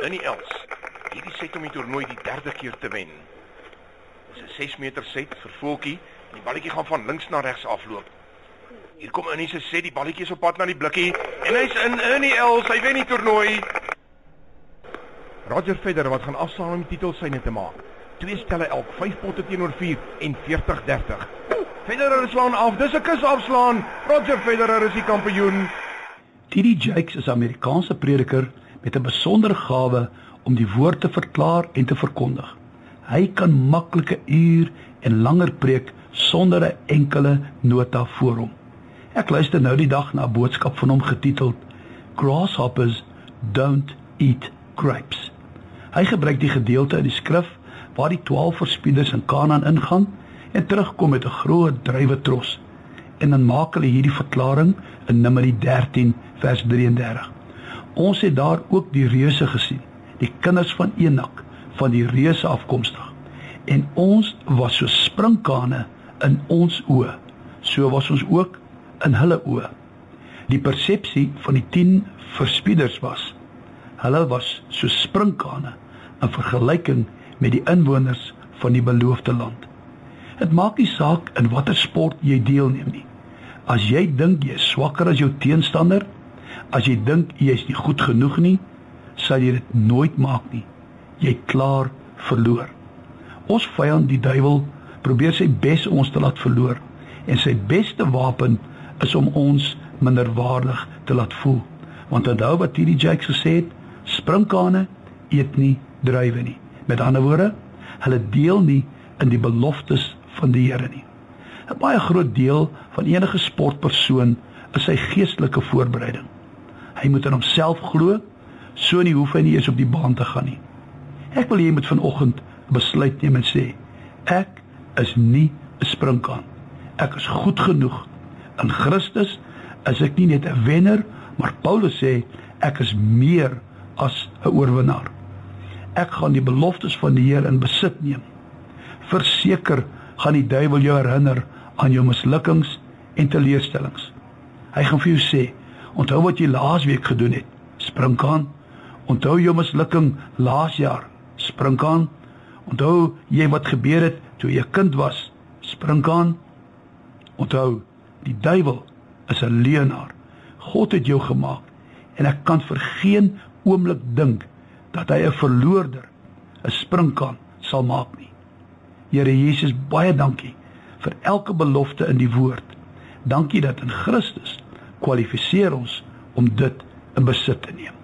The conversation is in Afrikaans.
Die Els. Hierdie set om die toernooi die derde keer te wen. Dis 'n 6 meter set vir Voeltjie en die balletjie gaan van links na regs afloop. Hier kom Innie se set, die balletjie is op pad na die blikkie en hy's in die Els. Hy wen die toernooi. Roger Federer wat gaan afsaal om die titel syne te maak. Twee stelle elk, 5 potte teenoor 4 en 40-30. Federer slaan af. Dis 'n kus afslaan. Roger Federer is die kampioen. TD Jakes is Amerikaanse prediker met 'n besondere gawe om die woord te verklaar en te verkondig. Hy kan maklike uur en langer preek sonder 'n enkele nota voor hom. Ek luister nou die dag na 'n boodskap van hom getiteld Grasshoppers don't eat grapes. Hy gebruik die gedeelte in die skrif waar die 12 verspieders in Kanaan ingaan en terugkom met 'n groot druiwetros. En dan maak hulle hierdie verklaring in Numeri 13 vers 33. Ons het daar ook die reuse gesien, die kinders van Enak, van die reuse afkomstig. En ons was so sprinkane in ons oë. So was ons ook in hulle oë. Die persepsie van die 10 verspieders was hulle was so sprinkane in vergelyking met die inwoners van die beloofde land. Dit maak nie saak in watter sport jy deelneem nie. As jy dink jy is swakker as jou teenstander, As jy dink jy is nie goed genoeg nie, sal jy dit nooit maak nie. Jy klaar verloor. Ons vyand die duiwel probeer sy bes om ons te laat verloor en sy beste wapen is om ons minderwaardig te laat voel. Want onthou wat hierdie Jakes gesê het, sprinkane eet nie druiwe nie. Met ander woorde, hulle deel nie in die beloftes van die Here nie. 'n Baie groot deel van enige sportpersoon is sy geestelike voorbereiding. Hy moet aan homself glo, so nie hoef hy nie eens op die baan te gaan nie. Ek wil hê jy moet vanoggend 'n besluit neem en sê: Ek is nie 'n sprinkaan. Ek is goed genoeg. In Christus is ek nie net 'n wenner, maar Paulus sê ek is meer as 'n oorwinnaar. Ek gaan die beloftes van die Here in besit neem. Verseker gaan die duiwel jou herinner aan jou mislukkings en teleurstellings. Hy gaan vir jou sê: Onthou wat jy laas week gedoen het. Sprinkaan. Onthou jou mislukking laas jaar. Sprinkaan. Onthou jy wat gebeur het toe jy 'n kind was. Sprinkaan. Onthou, die duiwel is 'n leienaar. God het jou gemaak en ek kan vir geen oomblik dink dat hy 'n verloorder, 'n sprinkaan sal maak nie. Here Jesus, baie dankie vir elke belofte in die woord. Dankie dat in Christus kwalifiseer ons om dit in besit te neem.